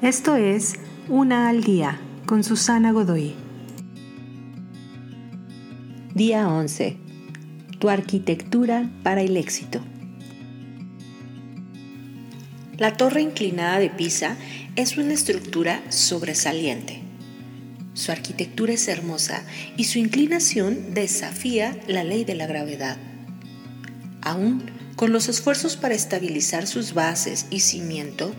Esto es Una al Día con Susana Godoy. Día 11. Tu arquitectura para el éxito. La torre inclinada de Pisa es una estructura sobresaliente. Su arquitectura es hermosa y su inclinación desafía la ley de la gravedad. Aún con los esfuerzos para estabilizar sus bases y cimiento,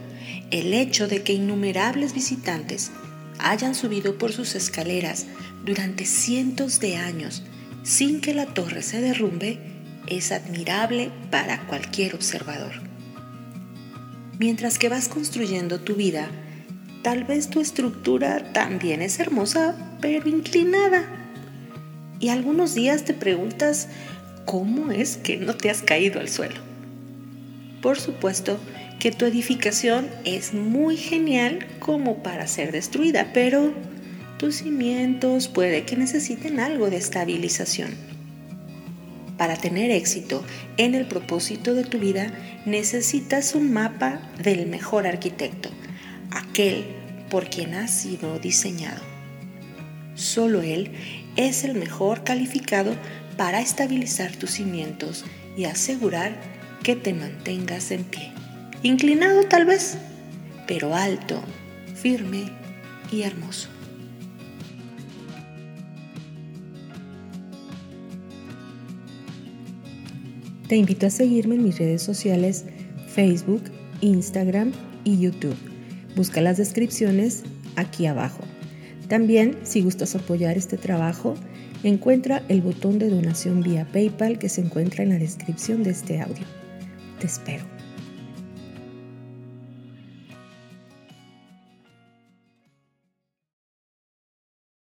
el hecho de que innumerables visitantes hayan subido por sus escaleras durante cientos de años sin que la torre se derrumbe es admirable para cualquier observador. Mientras que vas construyendo tu vida, tal vez tu estructura también es hermosa, pero inclinada. Y algunos días te preguntas, ¿cómo es que no te has caído al suelo? Por supuesto, que tu edificación es muy genial como para ser destruida, pero tus cimientos puede que necesiten algo de estabilización. Para tener éxito en el propósito de tu vida necesitas un mapa del mejor arquitecto, aquel por quien has sido diseñado. Solo él es el mejor calificado para estabilizar tus cimientos y asegurar que te mantengas en pie inclinado tal vez, pero alto, firme y hermoso. Te invito a seguirme en mis redes sociales Facebook, Instagram y YouTube. Busca las descripciones aquí abajo. También, si gustas apoyar este trabajo, encuentra el botón de donación vía PayPal que se encuentra en la descripción de este audio. Te espero.